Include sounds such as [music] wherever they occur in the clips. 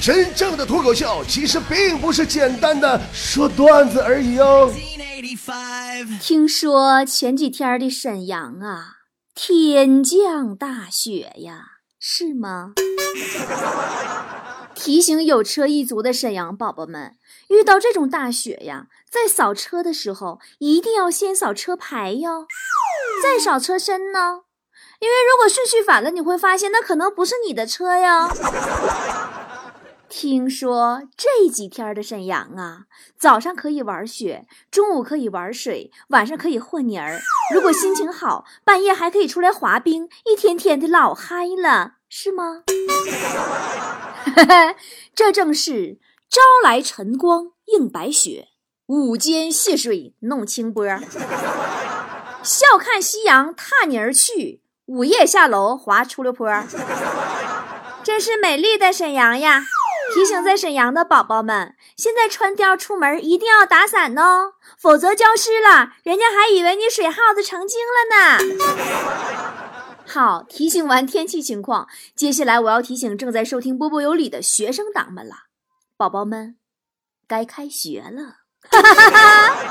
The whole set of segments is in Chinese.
真正的脱口秀其实并不是简单的说段子而已哦。听说前几天的沈阳啊，天降大雪呀，是吗？[laughs] 提醒有车一族的沈阳宝宝们，遇到这种大雪呀，在扫车的时候一定要先扫车牌哟，再扫车身呢。因为如果顺序反了，你会发现那可能不是你的车呀。听说这几天的沈阳啊，早上可以玩雪，中午可以玩水，晚上可以和泥儿。如果心情好，半夜还可以出来滑冰，一天天的老嗨了，是吗？[laughs] 这正是朝来晨光映白雪，午间戏水弄清波。笑看夕阳踏泥儿去，午夜下楼滑出溜坡。真是美丽的沈阳呀！提醒在沈阳的宝宝们，现在穿貂出门一定要打伞哦，否则浇湿了，人家还以为你水耗子成精了呢。[laughs] 好，提醒完天气情况，接下来我要提醒正在收听波波有理的学生党们了，宝宝们，该开学了。[laughs]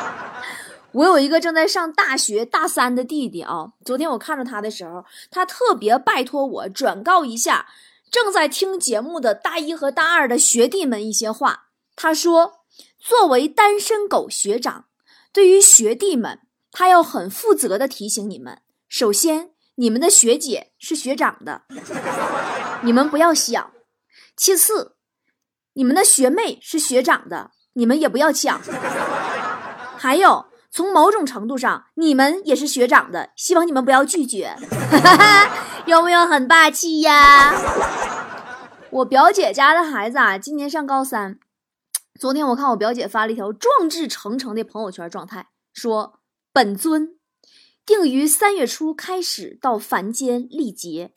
我有一个正在上大学大三的弟弟啊，昨天我看着他的时候，他特别拜托我转告一下。正在听节目的大一和大二的学弟们一些话，他说：“作为单身狗学长，对于学弟们，他要很负责的提醒你们：首先，你们的学姐是学长的，[laughs] 你们不要想；其次，你们的学妹是学长的，你们也不要抢；还有，从某种程度上，你们也是学长的，希望你们不要拒绝。[laughs] 有没有很霸气呀？”我表姐家的孩子啊，今年上高三。昨天我看我表姐发了一条壮志成城的朋友圈状态，说：“本尊定于三月初开始到凡间历劫，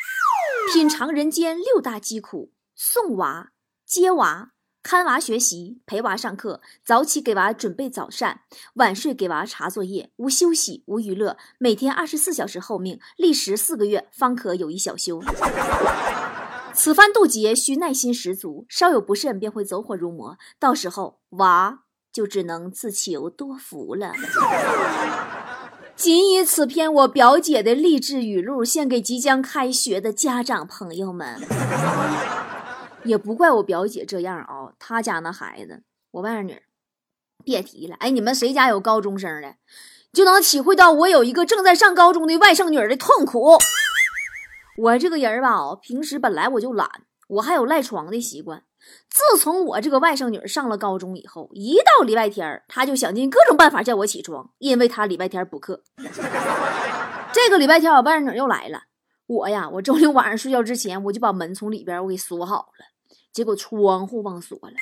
品尝人间六大疾苦：送娃、接娃、看娃学习、陪娃上课，早起给娃准备早膳，晚睡给娃查作业，无休息无娱乐，每天二十四小时候命，历时四个月方可有一小休。”此番渡劫需耐心十足，稍有不慎便会走火入魔，到时候娃就只能自求多福了。仅以此篇我表姐的励志语录献给即将开学的家长朋友们。也不怪我表姐这样啊，她家那孩子，我外甥女，别提了。哎，你们谁家有高中生的，就能体会到我有一个正在上高中的外甥女的痛苦。我这个人吧，平时本来我就懒，我还有赖床的习惯。自从我这个外甥女上了高中以后，一到礼拜天，她就想尽各种办法叫我起床，因为她礼拜天补课。这个礼拜天，我外甥女又来了，我呀，我周六晚上睡觉之前，我就把门从里边我给锁好了，结果窗户忘锁了。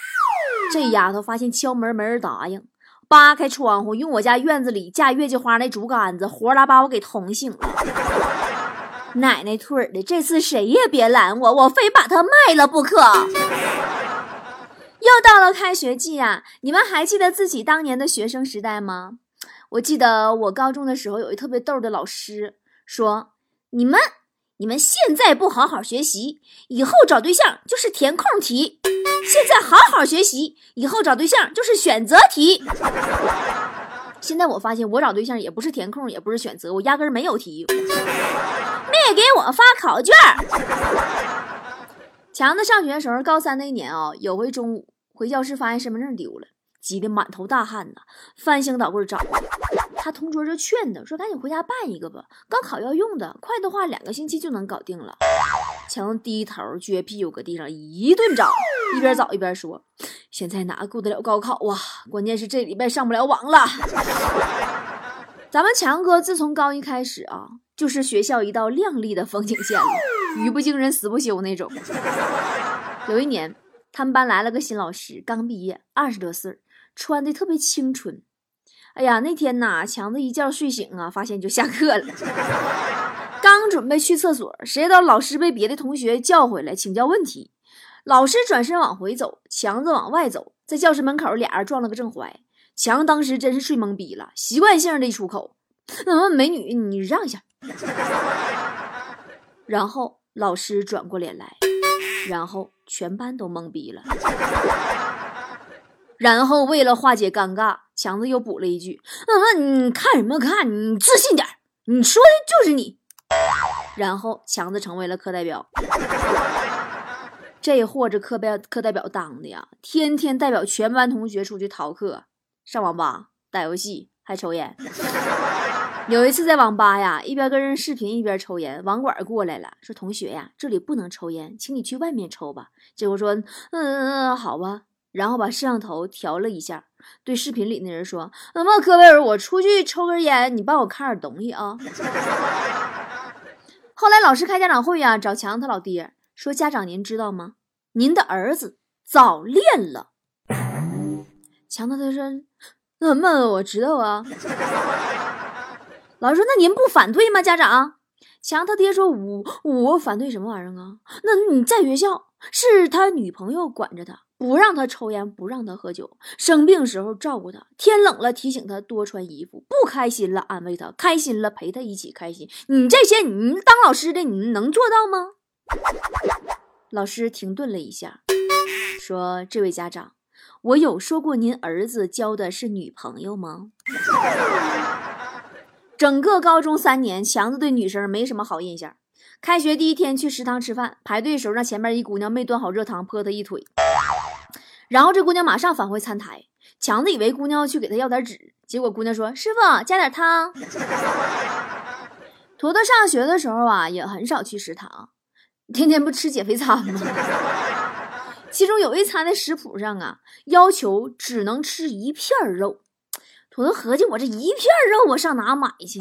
这丫头发现敲门没人答应，扒开窗户，用我家院子里架月季花那竹竿子，活拉把我给捅醒了。奶奶腿的，这次谁也别拦我，我非把它卖了不可。又到了开学季啊，你们还记得自己当年的学生时代吗？我记得我高中的时候，有一特别逗的老师说：“你们，你们现在不好好学习，以后找对象就是填空题；现在好好学习，以后找对象就是选择题。”现在我发现，我找对象也不是填空，也不是选择，我压根没有题。没给我发考卷。强子上学的时候，高三那一年啊，有回中午回教室，发现身份证丢了，急得满头大汗呐，翻箱倒柜找。他同桌就劝他说：“赶紧回家办一个吧，高考要用的，快的话两个星期就能搞定了。”强低头撅屁股搁地上一顿找，一边找一边说：“现在哪顾得了高考啊？关键是这礼拜上不了网了。[laughs] ”咱们强哥自从高一开始啊。就是学校一道亮丽的风景线了，语不惊人死不休那种。有一年，他们班来了个新老师，刚毕业，二十多岁，穿的特别清纯。哎呀，那天呐，强子一觉睡醒啊，发现就下课了。[laughs] 刚准备去厕所，谁知道老师被别的同学叫回来请教问题。老师转身往回走，强子往外走，在教室门口，俩人撞了个正怀。强当时真是睡懵逼了，习惯性的一出口：“嗯，美女，你让一下。[laughs] ”然后老师转过脸来，然后全班都懵逼了。然后为了化解尴尬，强子又补了一句：“那你看什么看？你自信点，你说的就是你。”然后强子成为了课代表。这货这课代课代表当的呀，天天代表全班同学出去逃课、上网吧、打游戏，还抽烟。有一次在网吧呀，一边跟人视频一边抽烟，网管过来了，说：“同学呀，这里不能抽烟，请你去外面抽吧。”结果说：“嗯，好吧。”然后把摄像头调了一下，对视频里那人说：“那么科威尔，我出去抽根烟，你帮我看点东西啊。” [laughs] 后来老师开家长会呀，找强他老爹说：“家长您知道吗？您的儿子早恋了。”强他他说：“那么我知道啊。”老师说：“那您不反对吗？”家长强他爹说：“我我反对什么玩意儿啊？那你在学校是他女朋友管着他。”不让他抽烟，不让他喝酒，生病时候照顾他，天冷了提醒他多穿衣服，不开心了安慰他，开心了陪他一起开心。你这些，你当老师的，你能做到吗？老师停顿了一下，说：“这位家长，我有说过您儿子交的是女朋友吗？”整个高中三年，强子对女生没什么好印象。开学第一天去食堂吃饭，排队时候让前面一姑娘没端好热汤泼他一腿。然后这姑娘马上返回餐台，强子以为姑娘要去给他要点纸，结果姑娘说：“师傅加点汤。[laughs] ”坨坨上学的时候啊，也很少去食堂，天天不吃减肥餐吗？[laughs] 其中有一餐的食谱上啊，要求只能吃一片肉。坨坨合计：“我这一片肉，我上哪买去？”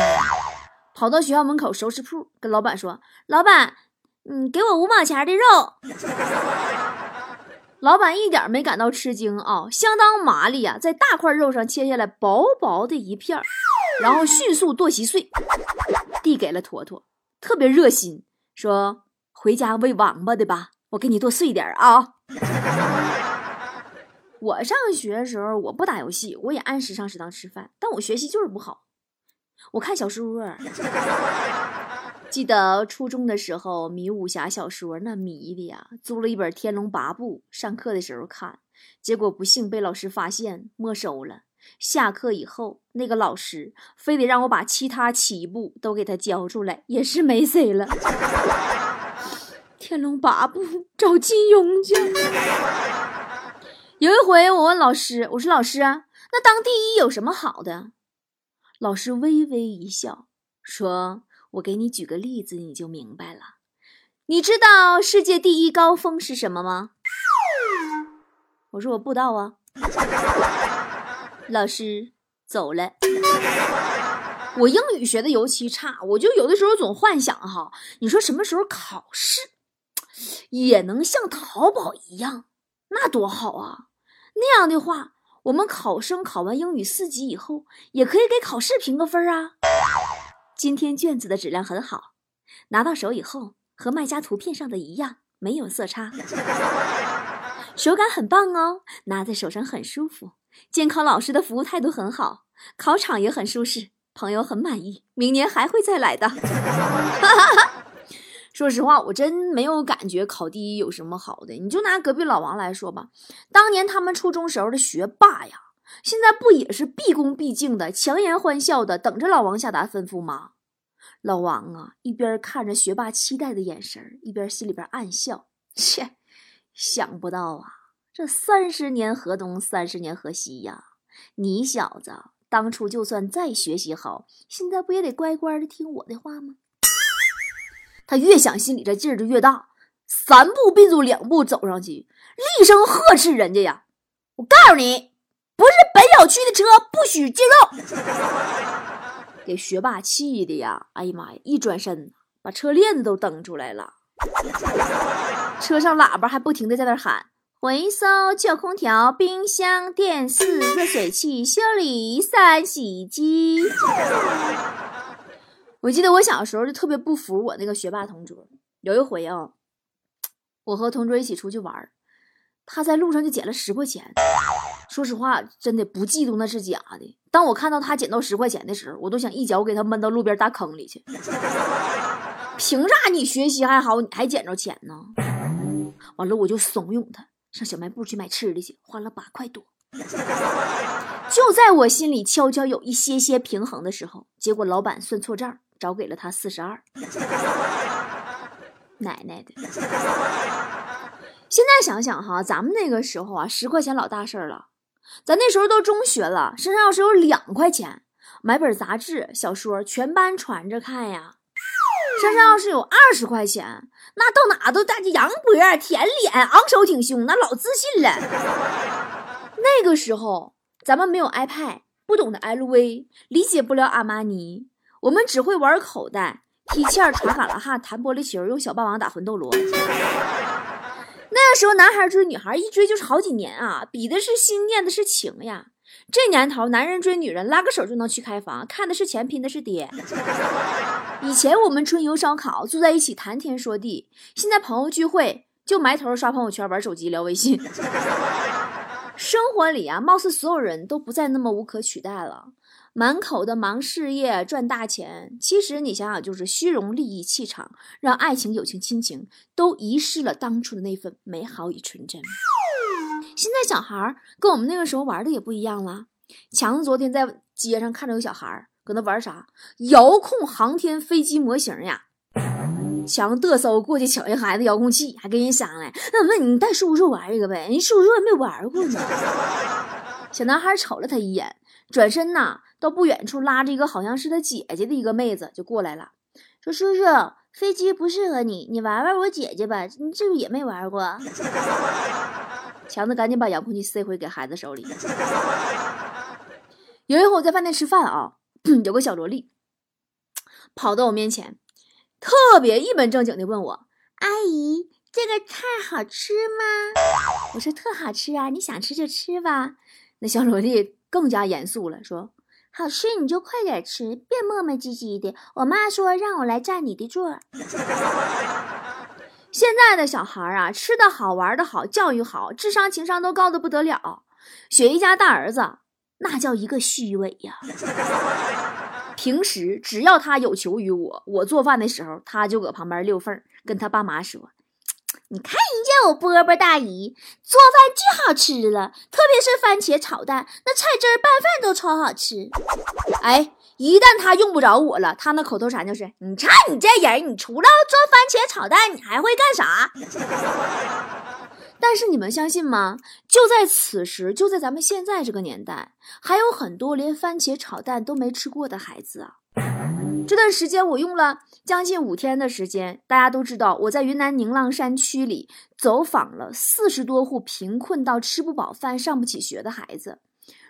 跑到学校门口熟食铺，跟老板说：“老板，你给我五毛钱的肉。”老板一点没感到吃惊啊，相当麻利呀，在大块肉上切下来薄薄的一片然后迅速剁稀碎，递给了坨坨，特别热心，说：“回家喂王八的吧，我给你剁碎点啊。[laughs] ”我上学的时候，我不打游戏，我也按时上食堂吃饭，但我学习就是不好，我看小说。记得初中的时候迷武侠小说，那迷的呀，租了一本《天龙八部》，上课的时候看，结果不幸被老师发现没收了。下课以后，那个老师非得让我把其他七部都给他交出来，也是没谁了。[laughs]《天龙八部》找金庸去。有一回我问老师，我说老师啊，那当第一有什么好的？老师微微一笑，说。我给你举个例子，你就明白了。你知道世界第一高峰是什么吗？我说我不知道啊。老师走了。我英语学的尤其差，我就有的时候总幻想哈，你说什么时候考试也能像淘宝一样，那多好啊！那样的话，我们考生考完英语四级以后，也可以给考试评个分啊。今天卷子的质量很好，拿到手以后和卖家图片上的一样，没有色差，手感很棒哦，拿在手上很舒服。监考老师的服务态度很好，考场也很舒适，朋友很满意，明年还会再来的。[laughs] 说实话，我真没有感觉考第一有什么好的。你就拿隔壁老王来说吧，当年他们初中时候的学霸呀。现在不也是毕恭毕敬的、强颜欢笑的，等着老王下达吩咐吗？老王啊，一边看着学霸期待的眼神，一边心里边暗笑：[laughs] 切，想不到啊，这三十年河东，三十年河西呀！你小子当初就算再学习好，现在不也得乖乖的听我的话吗？他越想，心里这劲儿就越大，三步并作两步走上去，厉声呵斥人家呀：“我告诉你！”不是本小区的车，不许进入。给学霸气的呀！哎呀妈呀！一转身，把车链子都蹬出来了。车上喇叭还不停的在那喊：回收旧空调、冰箱、电视、热水器，修理三洗衣机。我记得我小时候就特别不服我那个学霸同桌。有一回啊，我和同桌一起出去玩，他在路上就捡了十块钱。说实话，真的不嫉妒那是假的。当我看到他捡到十块钱的时候，我都想一脚给他闷到路边大坑里去。[laughs] 凭啥你学习还好，你还捡着钱呢？完了我就怂恿他上小卖部去买吃的去，花了八块多。就在我心里悄悄有一些些平衡的时候，结果老板算错账，找给了他四十二。奶奶的！[laughs] 现在想想哈，咱们那个时候啊，十块钱老大事儿了。咱那时候都中学了，身上要是有两块钱，买本杂志、小说，全班传着看呀。身上要是有二十块钱，那到哪都带着羊脖、舔脸、昂首挺胸，那老自信了。那个时候，咱们没有 iPad，不懂得 LV，理解不了阿玛尼，我们只会玩口袋、踢毽、传卡拉哈、弹玻璃球、用小霸王打魂斗罗。那个时候，男孩追女孩一追就是好几年啊，比的是心，念的是情呀。这年头，男人追女人拉个手就能去开房，看的是钱，拼的是爹。[laughs] 以前我们春游烧烤，坐在一起谈天说地；现在朋友聚会，就埋头刷朋友圈、玩手机、聊微信。[laughs] 生活里啊，貌似所有人都不再那么无可取代了。满口的忙事业、赚大钱，其实你想想，就是虚荣、利益、气场，让爱情、友情、亲情都遗失了当初的那份美好与纯真。现在小孩跟我们那个时候玩的也不一样了。强子昨天在街上看着有小孩搁那玩啥？遥控航天飞机模型呀！强嘚瑟过去抢人孩子遥控器，还跟人商量：“那问你带叔叔玩一个呗？人叔叔也没玩过呢。[laughs] ”小男孩瞅了他一眼，转身呐，到不远处拉着一个好像是他姐姐的一个妹子就过来了，说：“叔叔，飞机不适合你，你玩玩我姐姐吧，你是不也没玩过？”强子赶紧把遥控器塞回给孩子手里。有一回我在饭店吃饭啊，[clears throat] 有个小萝莉跑到我面前，特别一本正经的问我：“阿姨，这个菜好吃吗？”我说：“特好吃啊，你想吃就吃吧。”那小萝莉更加严肃了，说：“好吃你就快点吃，别磨磨唧唧的。我妈说让我来占你的座。[laughs] ”现在的小孩啊，吃的好，玩的好，教育好，智商情商都高的不得了。雪姨家大儿子那叫一个虚伪呀！平时只要他有求于我，我做饭的时候，他就搁旁边溜缝，跟他爸妈说：“你看人家我波波大姨做饭巨好吃了，特别是番茄炒蛋，那菜汁拌饭都超好吃。”哎。一旦他用不着我了，他那口头禅就是：“你看你这人，你除了做番茄炒蛋，你还会干啥？” [laughs] 但是你们相信吗？就在此时，就在咱们现在这个年代，还有很多连番茄炒蛋都没吃过的孩子啊！这段时间我用了将近五天的时间，大家都知道我在云南宁蒗山区里走访了四十多户贫困到吃不饱饭、上不起学的孩子。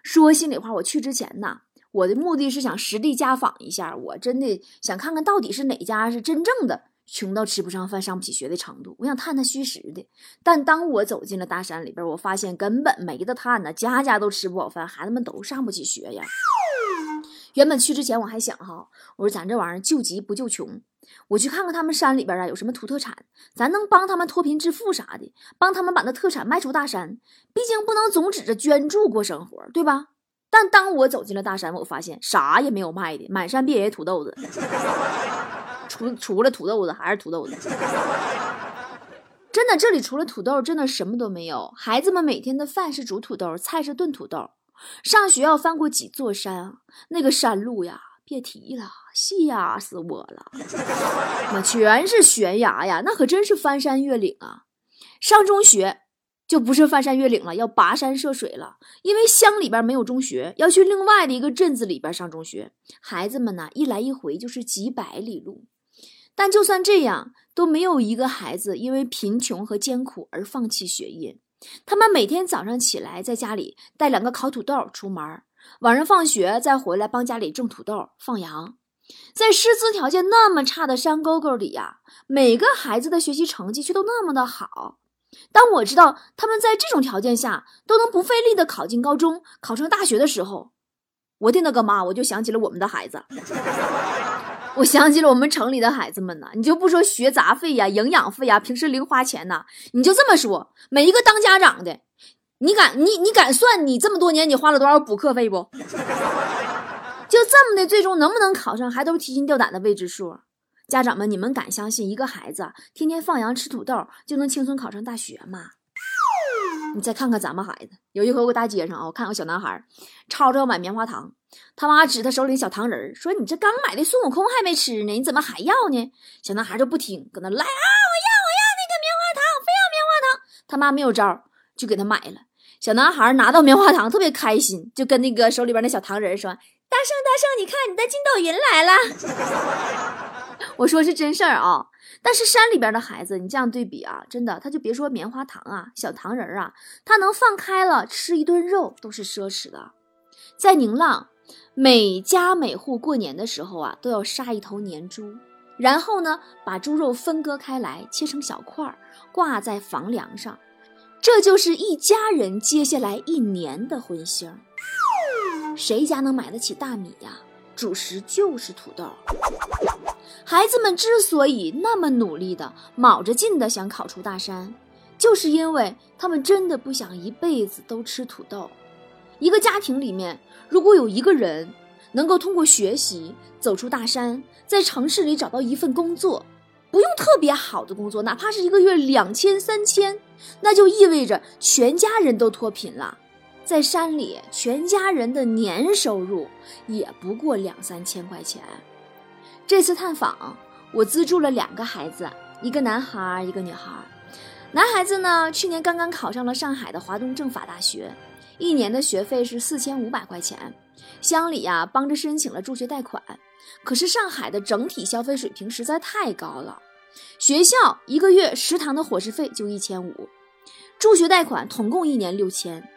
说心里话，我去之前呢。我的目的是想实地家访一下，我真的想看看到底是哪家是真正的穷到吃不上饭、上不起学的程度。我想探探虚实的。但当我走进了大山里边，我发现根本没得探呢，家家都吃不饱饭，孩子们都上不起学呀。原本去之前我还想哈，我说咱这玩意儿救急不救穷，我去看看他们山里边啊有什么土特产，咱能帮他们脱贫致富啥的，帮他们把那特产卖出大山。毕竟不能总指着捐助过生活，对吧？但当我走进了大山，我发现啥也没有卖的，满山遍野土豆子，[laughs] 除除了土豆子还是土豆子。真的，这里除了土豆，真的什么都没有。孩子们每天的饭是煮土豆，菜是炖土豆。上学要翻过几座山啊，那个山路呀，别提了，吓死我了。[laughs] 那全是悬崖呀，那可真是翻山越岭啊。上中学。就不是翻山越岭了，要跋山涉水了。因为乡里边没有中学，要去另外的一个镇子里边上中学。孩子们呢，一来一回就是几百里路。但就算这样，都没有一个孩子因为贫穷和艰苦而放弃学业。他们每天早上起来，在家里带两个烤土豆出门，晚上放学再回来帮家里种土豆、放羊。在师资条件那么差的山沟沟里呀，每个孩子的学习成绩却都那么的好。当我知道他们在这种条件下都能不费力的考进高中、考上大学的时候，我的那个妈，我就想起了我们的孩子，我想起了我们城里的孩子们呐。你就不说学杂费呀、营养费呀，平时零花钱呐，你就这么说，每一个当家长的，你敢你你敢算你这么多年你花了多少补课费不？就这么的，最终能不能考上，还都是提心吊胆的未知数。家长们，你们敢相信一个孩子天天放羊吃土豆就能轻松考上大学吗？你再看看咱们孩子，有一回我大街上啊，我看个小男孩吵着要买棉花糖，他妈指他手里小糖人说：“你这刚买的孙悟空还没吃呢，你怎么还要呢？”小男孩就不听，搁那来啊，我要我要那个棉花糖，非要棉花糖。他妈没有招，就给他买了。小男孩拿到棉花糖特别开心，就跟那个手里边那小糖人说：“大圣大圣，你看你的筋斗云来了。” [laughs] 我说是真事儿啊，但是山里边的孩子，你这样对比啊，真的，他就别说棉花糖啊，小糖人啊，他能放开了吃一顿肉都是奢侈的。在宁浪，每家每户过年的时候啊，都要杀一头年猪，然后呢，把猪肉分割开来，切成小块儿，挂在房梁上，这就是一家人接下来一年的荤腥。谁家能买得起大米呀？主食就是土豆。孩子们之所以那么努力的卯着劲的想考出大山，就是因为他们真的不想一辈子都吃土豆。一个家庭里面，如果有一个人能够通过学习走出大山，在城市里找到一份工作，不用特别好的工作，哪怕是一个月两千三千，那就意味着全家人都脱贫了。在山里，全家人的年收入也不过两三千块钱。这次探访，我资助了两个孩子，一个男孩，一个女孩。男孩子呢，去年刚刚考上了上海的华东政法大学，一年的学费是四千五百块钱。乡里呀，帮着申请了助学贷款，可是上海的整体消费水平实在太高了，学校一个月食堂的伙食费就一千五，助学贷款统共一年六千。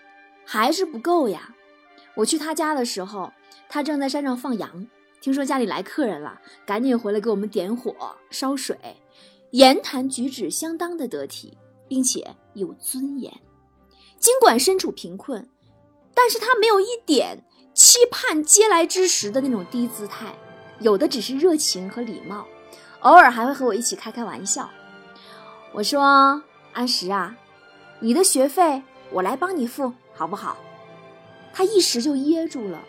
还是不够呀！我去他家的时候，他正在山上放羊。听说家里来客人了，赶紧回来给我们点火烧水，言谈举止相当的得体，并且有尊严。尽管身处贫困，但是他没有一点期盼嗟来之食的那种低姿态，有的只是热情和礼貌，偶尔还会和我一起开开玩笑。我说：“安石啊，你的学费我来帮你付。”好不好？他一时就噎住了，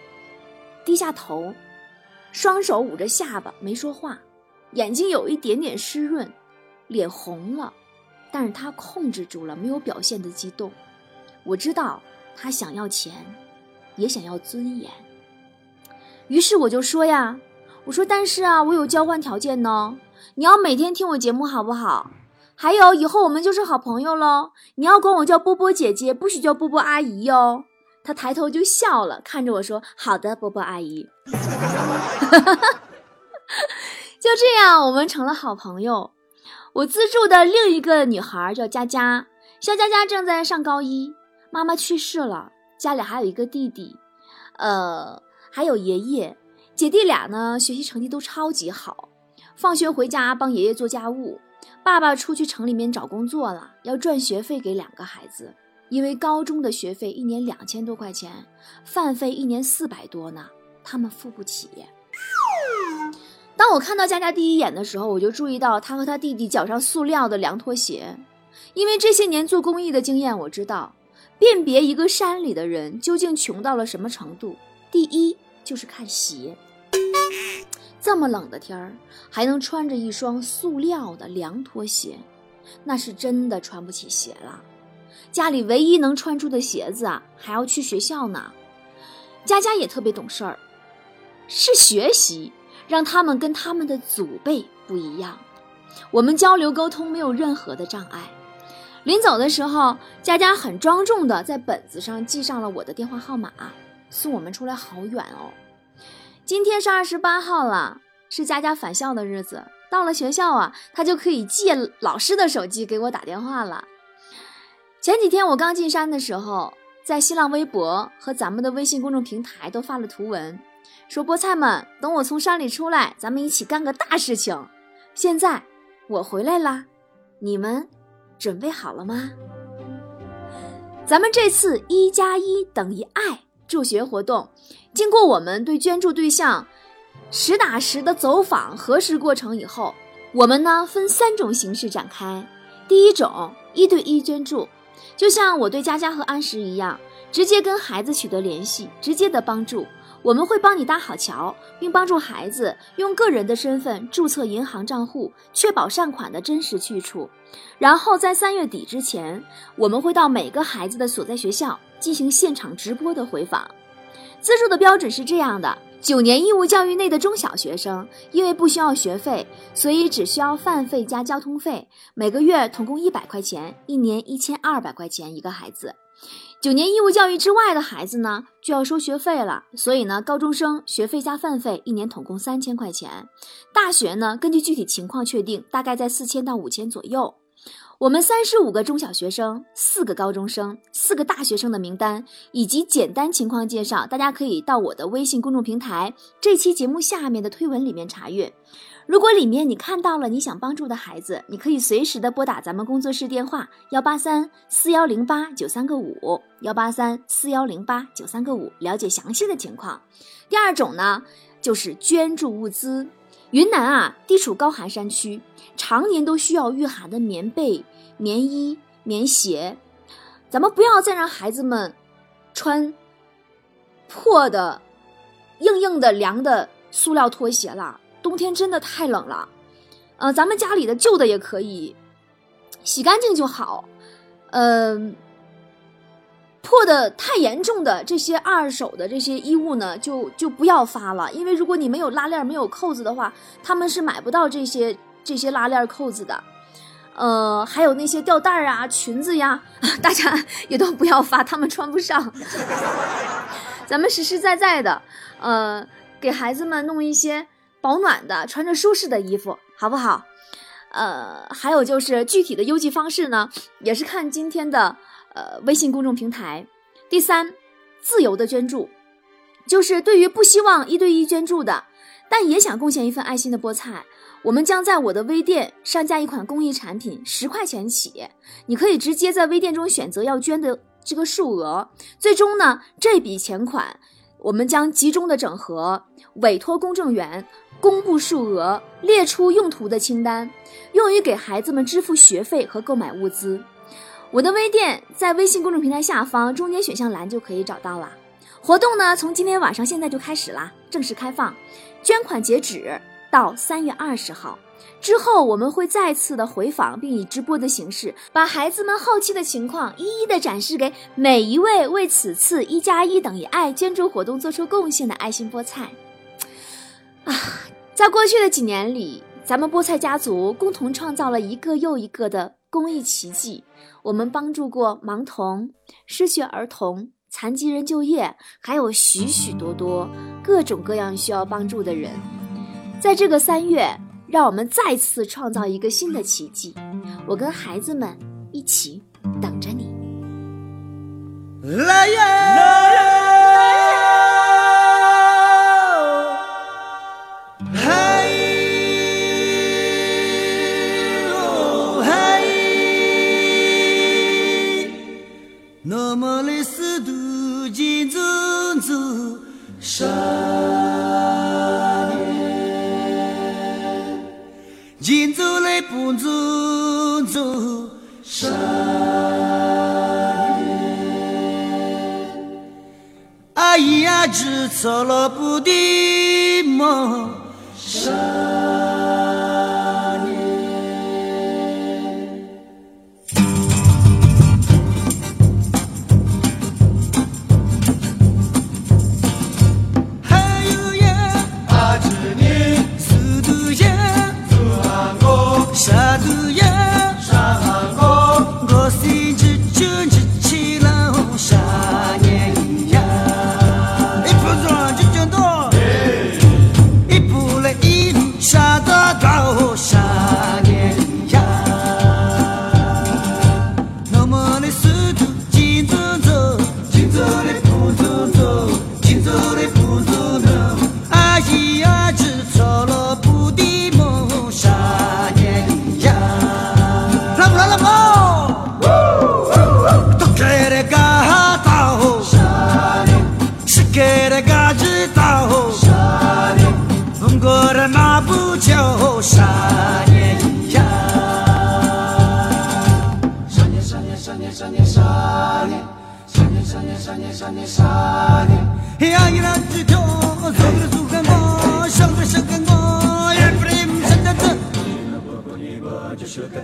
低下头，双手捂着下巴，没说话，眼睛有一点点湿润，脸红了，但是他控制住了，没有表现的激动。我知道他想要钱，也想要尊严。于是我就说呀，我说但是啊，我有交换条件呢，你要每天听我节目，好不好？还有，以后我们就是好朋友喽。你要管我叫波波姐姐，不许叫波波阿姨哟。他抬头就笑了，看着我说：“好的，波波阿姨。”哈 [laughs] 哈就这样，我们成了好朋友。我资助的另一个女孩叫佳佳，肖佳佳正在上高一，妈妈去世了，家里还有一个弟弟，呃，还有爷爷。姐弟俩呢，学习成绩都超级好，放学回家帮爷爷做家务。爸爸出去城里面找工作了，要赚学费给两个孩子，因为高中的学费一年两千多块钱，饭费一年四百多呢，他们付不起。当我看到佳佳第一眼的时候，我就注意到她和她弟弟脚上塑料的凉拖鞋，因为这些年做公益的经验，我知道辨别一个山里的人究竟穷到了什么程度，第一就是看鞋。这么冷的天儿，还能穿着一双塑料的凉拖鞋，那是真的穿不起鞋了。家里唯一能穿出的鞋子啊，还要去学校呢。佳佳也特别懂事儿，是学习让他们跟他们的祖辈不一样。我们交流沟通没有任何的障碍。临走的时候，佳佳很庄重的在本子上记上了我的电话号码，送我们出来好远哦。今天是二十八号了，是佳佳返校的日子。到了学校啊，她就可以借老师的手机给我打电话了。前几天我刚进山的时候，在新浪微博和咱们的微信公众平台都发了图文，说菠菜们，等我从山里出来，咱们一起干个大事情。现在我回来啦，你们准备好了吗？咱们这次一加一等于爱。助学活动，经过我们对捐助对象实打实的走访核实过程以后，我们呢分三种形式展开。第一种，一对一捐助，就像我对佳佳和安石一样，直接跟孩子取得联系，直接的帮助。我们会帮你搭好桥，并帮助孩子用个人的身份注册银行账户，确保善款的真实去处。然后在三月底之前，我们会到每个孩子的所在学校进行现场直播的回访。资助的标准是这样的：九年义务教育内的中小学生，因为不需要学费，所以只需要饭费加交通费，每个月统共一百块钱，一年一千二百块钱一个孩子。九年义务教育之外的孩子呢，就要收学费了。所以呢，高中生学费加饭费一年统共三千块钱。大学呢，根据具体情况确定，大概在四千到五千左右。我们三十五个中小学生、四个高中生、四个大学生的名单以及简单情况介绍，大家可以到我的微信公众平台这期节目下面的推文里面查阅。如果里面你看到了你想帮助的孩子，你可以随时的拨打咱们工作室电话幺八三四幺零八九三个五幺八三四幺零八九三个五，了解详细的情况。第二种呢，就是捐助物资。云南啊，地处高寒山区，常年都需要御寒的棉被、棉衣、棉鞋。咱们不要再让孩子们穿破的、硬硬的、凉的塑料拖鞋了。冬天真的太冷了，呃，咱们家里的旧的也可以洗干净就好，嗯，破的太严重的这些二手的这些衣物呢，就就不要发了，因为如果你没有拉链、没有扣子的话，他们是买不到这些这些拉链、扣子的，呃，还有那些吊带啊、裙子呀，[laughs] 大家 [laughs] 也都不要发，他们穿不上。[laughs] 咱们实实在在的，呃，给孩子们弄一些。保暖的，穿着舒适的衣服，好不好？呃，还有就是具体的邮寄方式呢，也是看今天的呃微信公众平台。第三，自由的捐助，就是对于不希望一对一捐助的，但也想贡献一份爱心的菠菜，我们将在我的微店上架一款公益产品，十块钱起，你可以直接在微店中选择要捐的这个数额，最终呢，这笔钱款我们将集中的整合，委托公证员。公布数额，列出用途的清单，用于给孩子们支付学费和购买物资。我的微店在微信公众平台下方中间选项栏就可以找到了。活动呢，从今天晚上现在就开始啦，正式开放，捐款截止到三月二十号。之后我们会再次的回访，并以直播的形式，把孩子们后期的情况一一的展示给每一位为此次一加一等于爱捐助活动做出贡献的爱心菠菜。啊。[laughs] 在过去的几年里，咱们菠菜家族共同创造了一个又一个的公益奇迹。我们帮助过盲童、失学儿童、残疾人就业，还有许许多多各种各样需要帮助的人。在这个三月，让我们再次创造一个新的奇迹。我跟孩子们一起等着你。来呀！山年，金走来不走走山，阿姨呀，只错了不的梦。山。